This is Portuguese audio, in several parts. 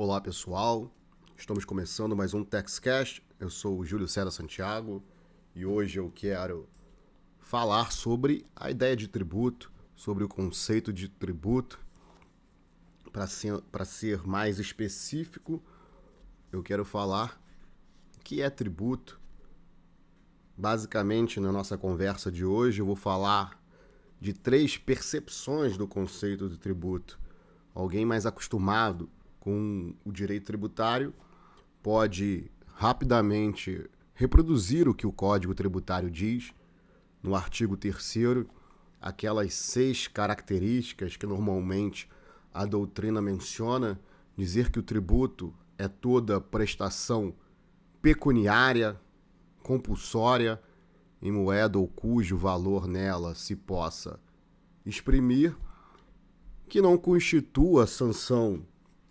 Olá pessoal, estamos começando mais um TextCast. Eu sou o Júlio César Santiago e hoje eu quero falar sobre a ideia de tributo, sobre o conceito de tributo. Para ser, ser mais específico, eu quero falar o que é tributo. Basicamente, na nossa conversa de hoje, eu vou falar de três percepções do conceito de tributo. Alguém mais acostumado com o direito tributário pode rapidamente reproduzir o que o Código Tributário diz no artigo 3 aquelas seis características que normalmente a doutrina menciona, dizer que o tributo é toda prestação pecuniária, compulsória, em moeda ou cujo valor nela se possa exprimir, que não constitua sanção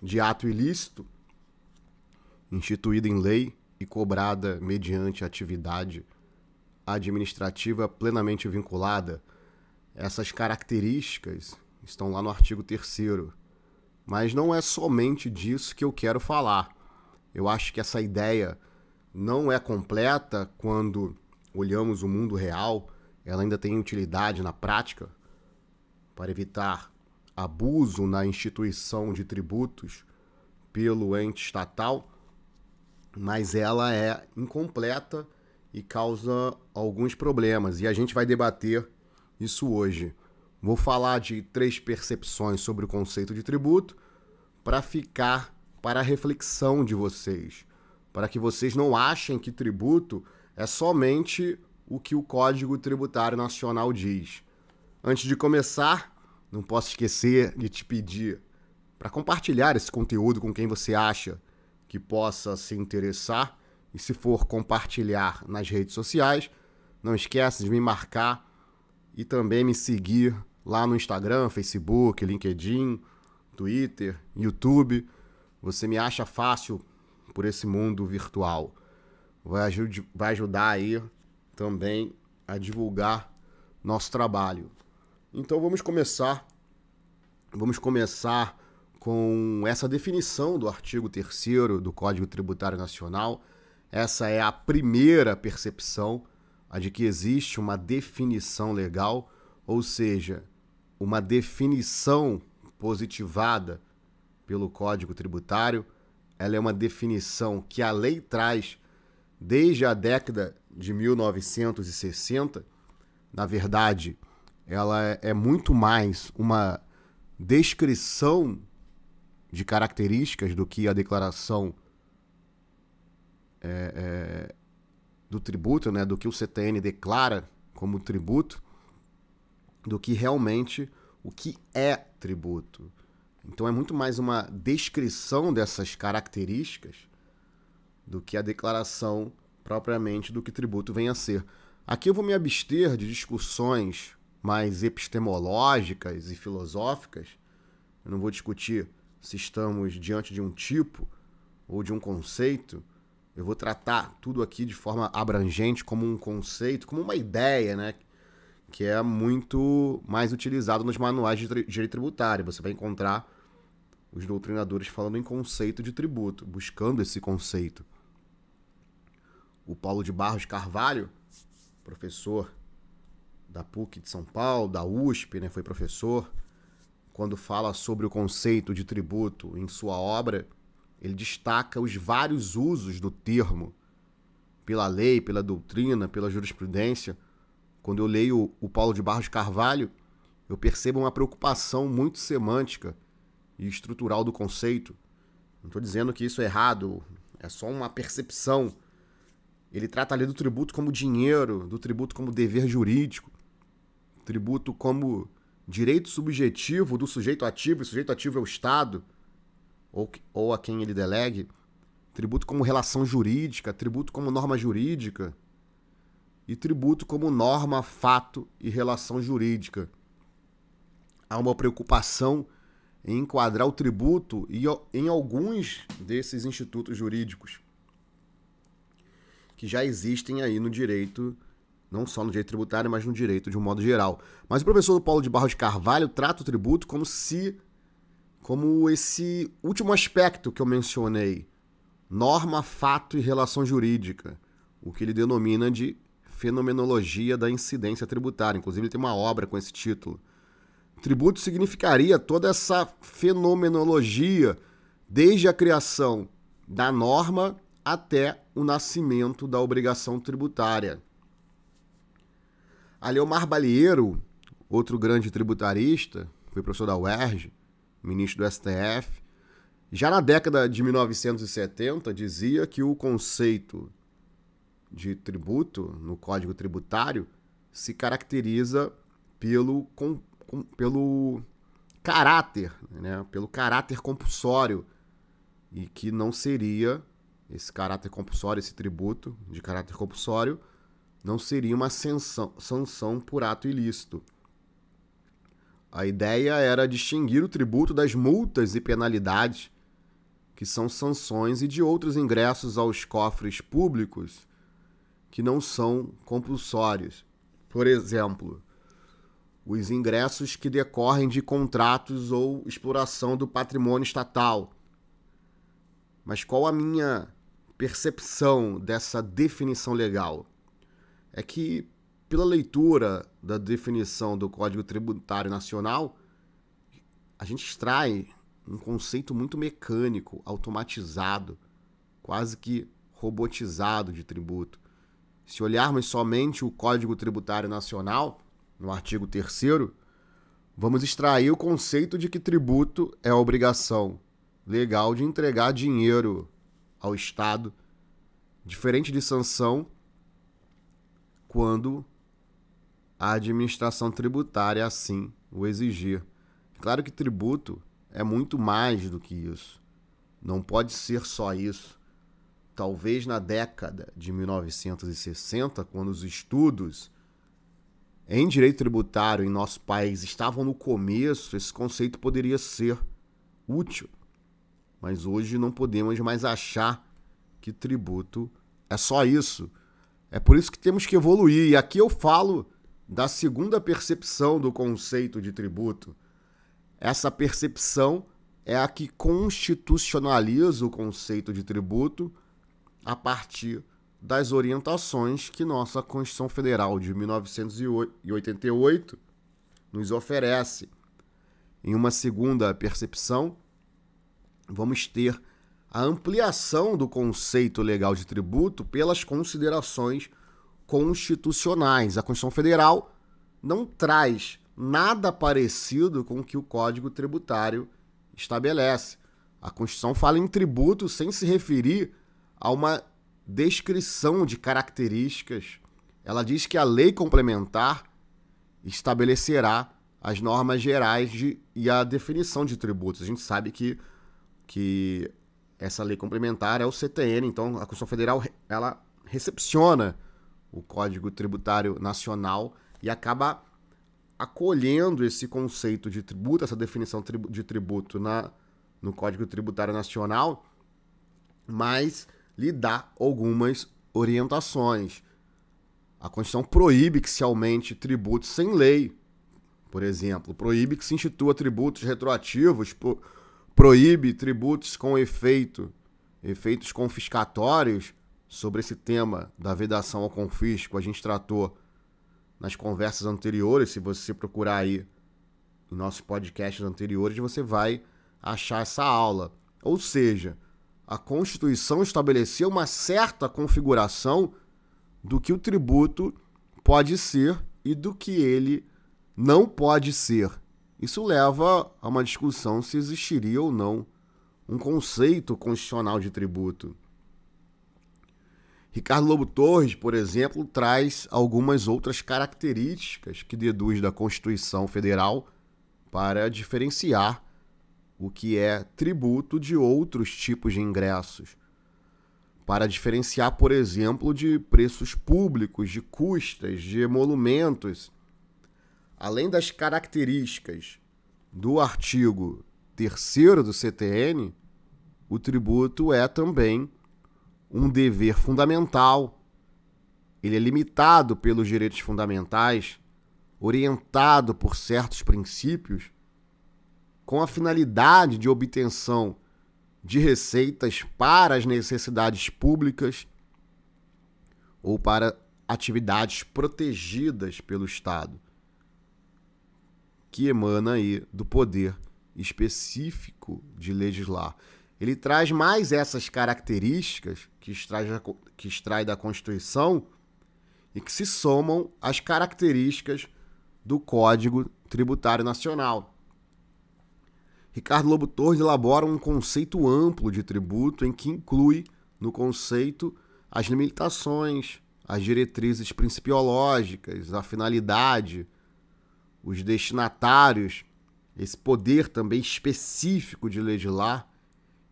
de ato ilícito, instituída em lei e cobrada mediante atividade administrativa plenamente vinculada. Essas características estão lá no artigo 3. Mas não é somente disso que eu quero falar. Eu acho que essa ideia não é completa quando olhamos o mundo real, ela ainda tem utilidade na prática para evitar abuso na instituição de tributos pelo ente estatal, mas ela é incompleta e causa alguns problemas. E a gente vai debater isso hoje. Vou falar de três percepções sobre o conceito de tributo para ficar para a reflexão de vocês, para que vocês não achem que tributo é somente o que o Código Tributário Nacional diz. Antes de começar, não posso esquecer de te pedir para compartilhar esse conteúdo com quem você acha que possa se interessar. E se for compartilhar nas redes sociais, não esqueça de me marcar e também me seguir lá no Instagram, Facebook, LinkedIn, Twitter, YouTube. Você me acha fácil por esse mundo virtual vai, vai ajudar aí também a divulgar nosso trabalho. Então vamos começar. Vamos começar com essa definição do artigo 3 do Código Tributário Nacional. Essa é a primeira percepção, a de que existe uma definição legal, ou seja, uma definição positivada pelo Código Tributário. Ela é uma definição que a lei traz desde a década de 1960, na verdade, ela é, é muito mais uma descrição de características do que a declaração é, é, do tributo, né, do que o CTN declara como tributo, do que realmente o que é tributo. Então é muito mais uma descrição dessas características do que a declaração propriamente do que tributo vem a ser. Aqui eu vou me abster de discussões mais epistemológicas e filosóficas. Eu não vou discutir se estamos diante de um tipo ou de um conceito. Eu vou tratar tudo aqui de forma abrangente como um conceito, como uma ideia, né? Que é muito mais utilizado nos manuais de direito tributário. Você vai encontrar os doutrinadores falando em conceito de tributo, buscando esse conceito o Paulo de Barros Carvalho, professor da PUC de São Paulo, da USP, né, foi professor, quando fala sobre o conceito de tributo em sua obra, ele destaca os vários usos do termo pela lei, pela doutrina, pela jurisprudência. Quando eu leio o Paulo de Barros Carvalho, eu percebo uma preocupação muito semântica e estrutural do conceito. Não estou dizendo que isso é errado, é só uma percepção ele trata ali do tributo como dinheiro, do tributo como dever jurídico, tributo como direito subjetivo do sujeito ativo, e sujeito ativo é o Estado, ou, ou a quem ele delegue, tributo como relação jurídica, tributo como norma jurídica, e tributo como norma, fato e relação jurídica. Há uma preocupação em enquadrar o tributo em alguns desses institutos jurídicos que já existem aí no direito, não só no direito tributário, mas no direito de um modo geral. Mas o professor Paulo de Barros Carvalho trata o tributo como se como esse último aspecto que eu mencionei, norma, fato e relação jurídica, o que ele denomina de fenomenologia da incidência tributária. Inclusive, ele tem uma obra com esse título. Tributo significaria toda essa fenomenologia, desde a criação da norma até o nascimento da obrigação tributária. A Leomar Balieiro, outro grande tributarista, foi professor da UERJ, ministro do STF, já na década de 1970 dizia que o conceito de tributo no Código Tributário se caracteriza pelo, com, com, pelo caráter, né? pelo caráter compulsório e que não seria esse caráter compulsório, esse tributo de caráter compulsório, não seria uma sanção, sanção por ato ilícito. A ideia era distinguir o tributo das multas e penalidades, que são sanções, e de outros ingressos aos cofres públicos que não são compulsórios. Por exemplo, os ingressos que decorrem de contratos ou exploração do patrimônio estatal. Mas qual a minha percepção dessa definição legal? É que, pela leitura da definição do Código Tributário Nacional, a gente extrai um conceito muito mecânico, automatizado, quase que robotizado de tributo. Se olharmos somente o Código Tributário Nacional, no artigo 3, vamos extrair o conceito de que tributo é a obrigação legal de entregar dinheiro ao Estado, diferente de sanção quando a administração tributária assim o exigir. Claro que tributo é muito mais do que isso. Não pode ser só isso. Talvez na década de 1960, quando os estudos em direito tributário em nosso país estavam no começo, esse conceito poderia ser útil. Mas hoje não podemos mais achar que tributo é só isso. É por isso que temos que evoluir. E aqui eu falo da segunda percepção do conceito de tributo. Essa percepção é a que constitucionaliza o conceito de tributo a partir das orientações que nossa Constituição Federal de 1988 nos oferece. Em uma segunda percepção, vamos ter a ampliação do conceito legal de tributo pelas considerações constitucionais. A Constituição Federal não traz nada parecido com o que o Código Tributário estabelece. A Constituição fala em tributo sem se referir a uma descrição de características. Ela diz que a lei complementar estabelecerá as normas gerais de, e a definição de tributos. A gente sabe que, que essa lei complementar é o CTN, então a Constituição Federal ela recepciona o Código Tributário Nacional e acaba acolhendo esse conceito de tributo, essa definição de tributo na, no Código Tributário Nacional, mas lhe dá algumas orientações. A Constituição proíbe que se aumente tributos sem lei, por exemplo, proíbe que se institua tributos retroativos por, proíbe tributos com efeito, efeitos confiscatórios. Sobre esse tema da vedação ao confisco, a gente tratou nas conversas anteriores. Se você procurar aí em nossos podcasts anteriores, você vai achar essa aula. Ou seja, a Constituição estabeleceu uma certa configuração do que o tributo pode ser e do que ele não pode ser. Isso leva a uma discussão se existiria ou não um conceito constitucional de tributo. Ricardo Lobo Torres, por exemplo, traz algumas outras características que deduz da Constituição Federal para diferenciar o que é tributo de outros tipos de ingressos. Para diferenciar, por exemplo, de preços públicos, de custas, de emolumentos além das características do artigo 3 do CTN, o tributo é também um dever fundamental. Ele é limitado pelos direitos fundamentais, orientado por certos princípios com a finalidade de obtenção de receitas para as necessidades públicas ou para atividades protegidas pelo Estado, que emana aí do poder específico de legislar. Ele traz mais essas características que extrai, que extrai da Constituição e que se somam às características do Código Tributário Nacional. Ricardo Lobo Torres elabora um conceito amplo de tributo em que inclui no conceito as limitações, as diretrizes principiológicas, a finalidade, os destinatários, esse poder também específico de legislar.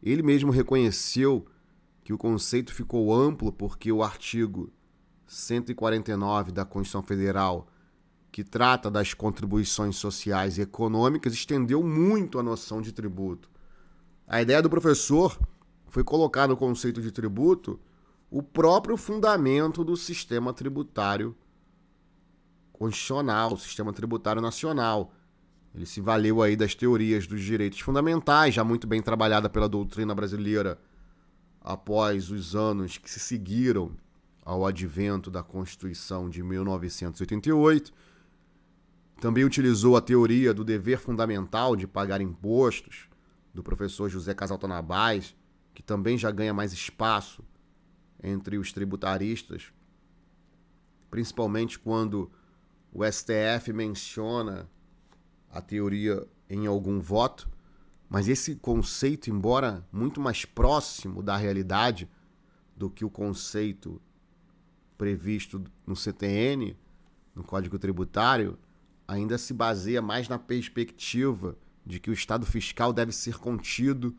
Ele mesmo reconheceu que o conceito ficou amplo porque o artigo 149 da Constituição Federal, que trata das contribuições sociais e econômicas, estendeu muito a noção de tributo. A ideia do professor foi colocar no conceito de tributo o próprio fundamento do sistema tributário constitucional, o sistema tributário nacional. Ele se valeu aí das teorias dos direitos fundamentais, já muito bem trabalhada pela doutrina brasileira após os anos que se seguiram ao advento da Constituição de 1988. Também utilizou a teoria do dever fundamental de pagar impostos, do professor José Casal Tanabás, que também já ganha mais espaço entre os tributaristas, principalmente quando o STF menciona a teoria em algum voto, mas esse conceito, embora muito mais próximo da realidade do que o conceito previsto no CTN, no Código Tributário, ainda se baseia mais na perspectiva de que o Estado fiscal deve ser contido,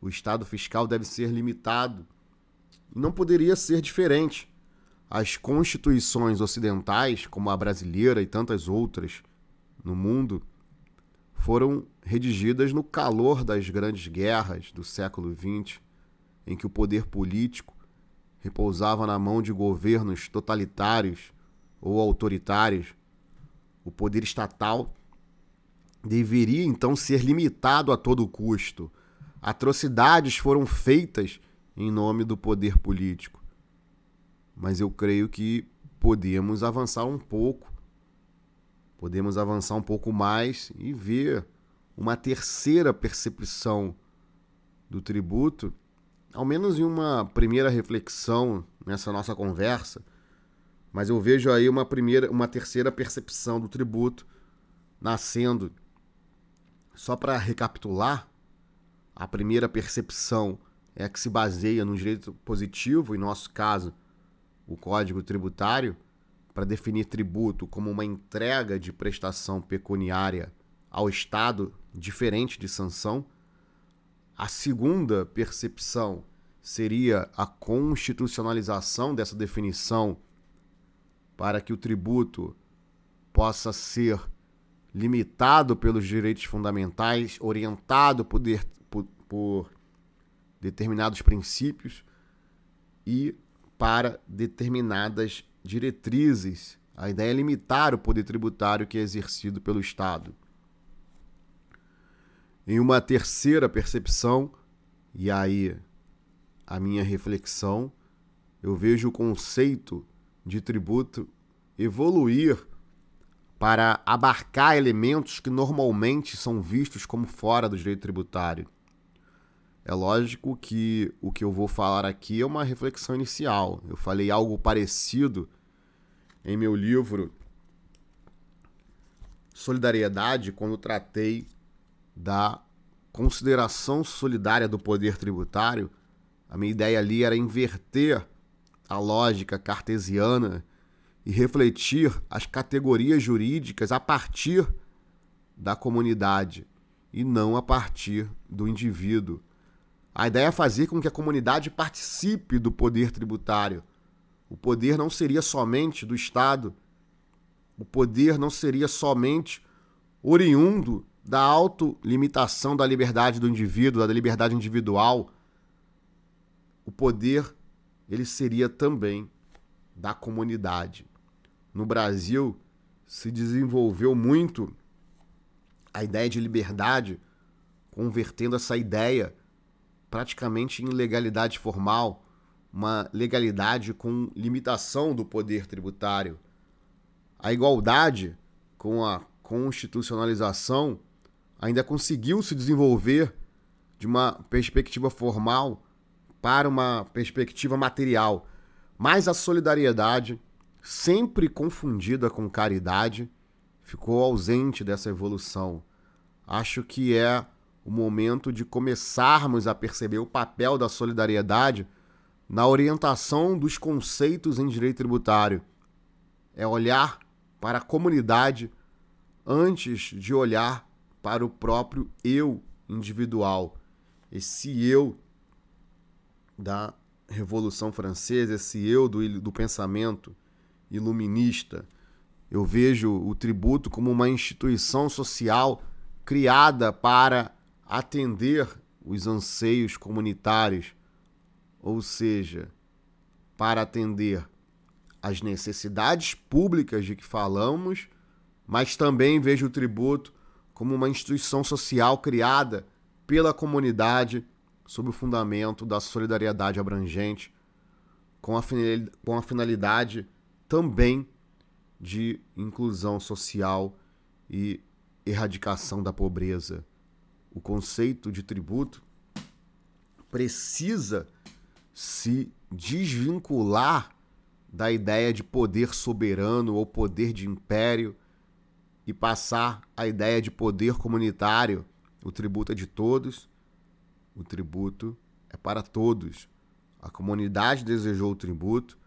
o Estado fiscal deve ser limitado. Não poderia ser diferente. As constituições ocidentais, como a brasileira e tantas outras no mundo, foram redigidas no calor das grandes guerras do século XX, em que o poder político repousava na mão de governos totalitários ou autoritários, o poder estatal deveria então ser limitado a todo custo. Atrocidades foram feitas em nome do poder político. Mas eu creio que podemos avançar um pouco, podemos avançar um pouco mais e ver uma terceira percepção do tributo ao menos em uma primeira reflexão nessa nossa conversa, mas eu vejo aí uma primeira, uma terceira percepção do tributo nascendo. Só para recapitular, a primeira percepção é a que se baseia no direito positivo, em nosso caso, o Código Tributário, para definir tributo como uma entrega de prestação pecuniária ao Estado diferente de sanção a segunda percepção seria a constitucionalização dessa definição para que o tributo possa ser limitado pelos direitos fundamentais, orientado por, por, por determinados princípios e para determinadas diretrizes. A ideia é limitar o poder tributário que é exercido pelo Estado. Em uma terceira percepção, e aí a minha reflexão, eu vejo o conceito de tributo evoluir para abarcar elementos que normalmente são vistos como fora do direito tributário. É lógico que o que eu vou falar aqui é uma reflexão inicial. Eu falei algo parecido em meu livro Solidariedade, quando tratei da consideração solidária do poder tributário, a minha ideia ali era inverter a lógica cartesiana e refletir as categorias jurídicas a partir da comunidade e não a partir do indivíduo. A ideia é fazer com que a comunidade participe do poder tributário. O poder não seria somente do Estado, o poder não seria somente oriundo da autolimitação da liberdade do indivíduo, da liberdade individual, o poder ele seria também da comunidade. No Brasil se desenvolveu muito a ideia de liberdade convertendo essa ideia praticamente em legalidade formal, uma legalidade com limitação do poder tributário. A igualdade, com a constitucionalização, ainda conseguiu se desenvolver de uma perspectiva formal para uma perspectiva material. Mas a solidariedade, sempre confundida com caridade, ficou ausente dessa evolução. Acho que é o momento de começarmos a perceber o papel da solidariedade na orientação dos conceitos em direito tributário. É olhar para a comunidade antes de olhar para o próprio eu individual. Esse eu da Revolução Francesa, esse eu do, do pensamento iluminista. Eu vejo o tributo como uma instituição social criada para atender os anseios comunitários, ou seja, para atender as necessidades públicas de que falamos, mas também vejo o tributo como uma instituição social criada pela comunidade sob o fundamento da solidariedade abrangente, com a finalidade também de inclusão social e erradicação da pobreza. O conceito de tributo precisa se desvincular da ideia de poder soberano ou poder de império e passar a ideia de poder comunitário. O tributo é de todos, o tributo é para todos. A comunidade desejou o tributo,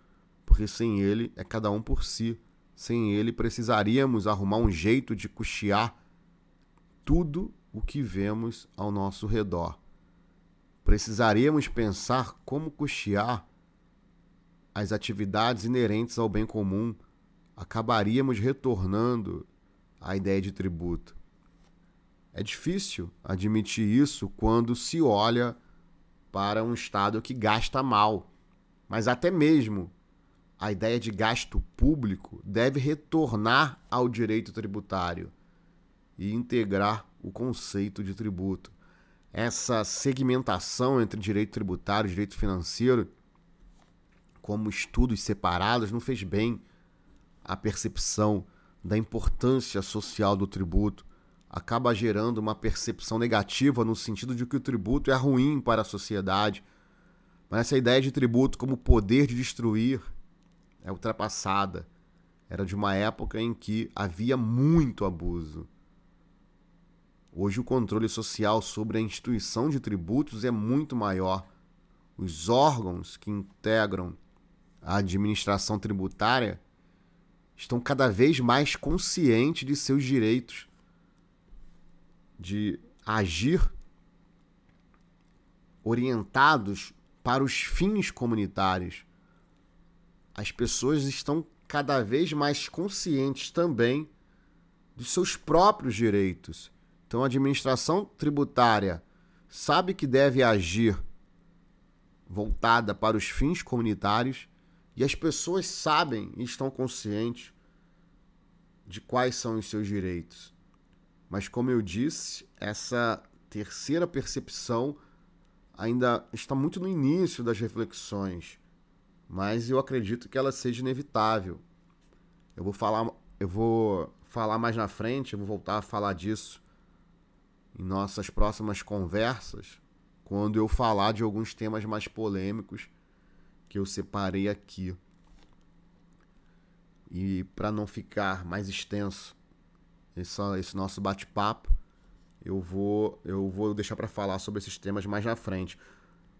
porque sem ele é cada um por si. Sem ele precisaríamos arrumar um jeito de custear tudo o que vemos ao nosso redor. Precisaríamos pensar como custear as atividades inerentes ao bem comum. Acabaríamos retornando à ideia de tributo. É difícil admitir isso quando se olha para um Estado que gasta mal. Mas até mesmo a ideia de gasto público deve retornar ao direito tributário e integrar o conceito de tributo. Essa segmentação entre direito tributário e direito financeiro, como estudos separados, não fez bem à percepção da importância social do tributo acaba gerando uma percepção negativa no sentido de que o tributo é ruim para a sociedade. Mas essa ideia de tributo como poder de destruir é ultrapassada. Era de uma época em que havia muito abuso. Hoje o controle social sobre a instituição de tributos é muito maior. Os órgãos que integram a administração tributária estão cada vez mais conscientes de seus direitos de agir orientados para os fins comunitários. As pessoas estão cada vez mais conscientes também dos seus próprios direitos. Então, a administração tributária sabe que deve agir voltada para os fins comunitários e as pessoas sabem e estão conscientes de quais são os seus direitos. Mas, como eu disse, essa terceira percepção ainda está muito no início das reflexões, mas eu acredito que ela seja inevitável. Eu vou falar, eu vou falar mais na frente, eu vou voltar a falar disso em nossas próximas conversas, quando eu falar de alguns temas mais polêmicos que eu separei aqui. E para não ficar mais extenso esse, esse nosso bate-papo, eu vou, eu vou deixar para falar sobre esses temas mais na frente.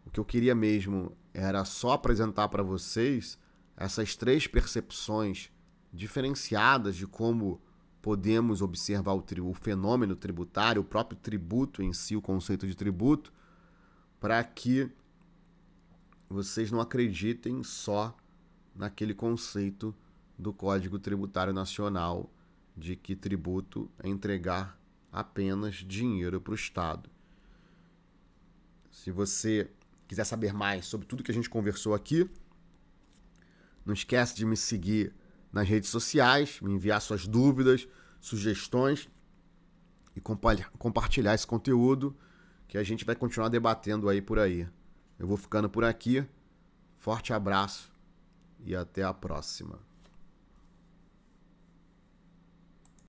O que eu queria mesmo era só apresentar para vocês essas três percepções diferenciadas de como podemos observar o, o, fenômeno tributário, o próprio tributo em si, o conceito de tributo, para que vocês não acreditem só naquele conceito do Código Tributário Nacional de que tributo é entregar apenas dinheiro para o Estado. Se você quiser saber mais sobre tudo que a gente conversou aqui, não esquece de me seguir nas redes sociais, me enviar suas dúvidas, sugestões e compartilhar esse conteúdo que a gente vai continuar debatendo aí por aí. Eu vou ficando por aqui. Forte abraço e até a próxima.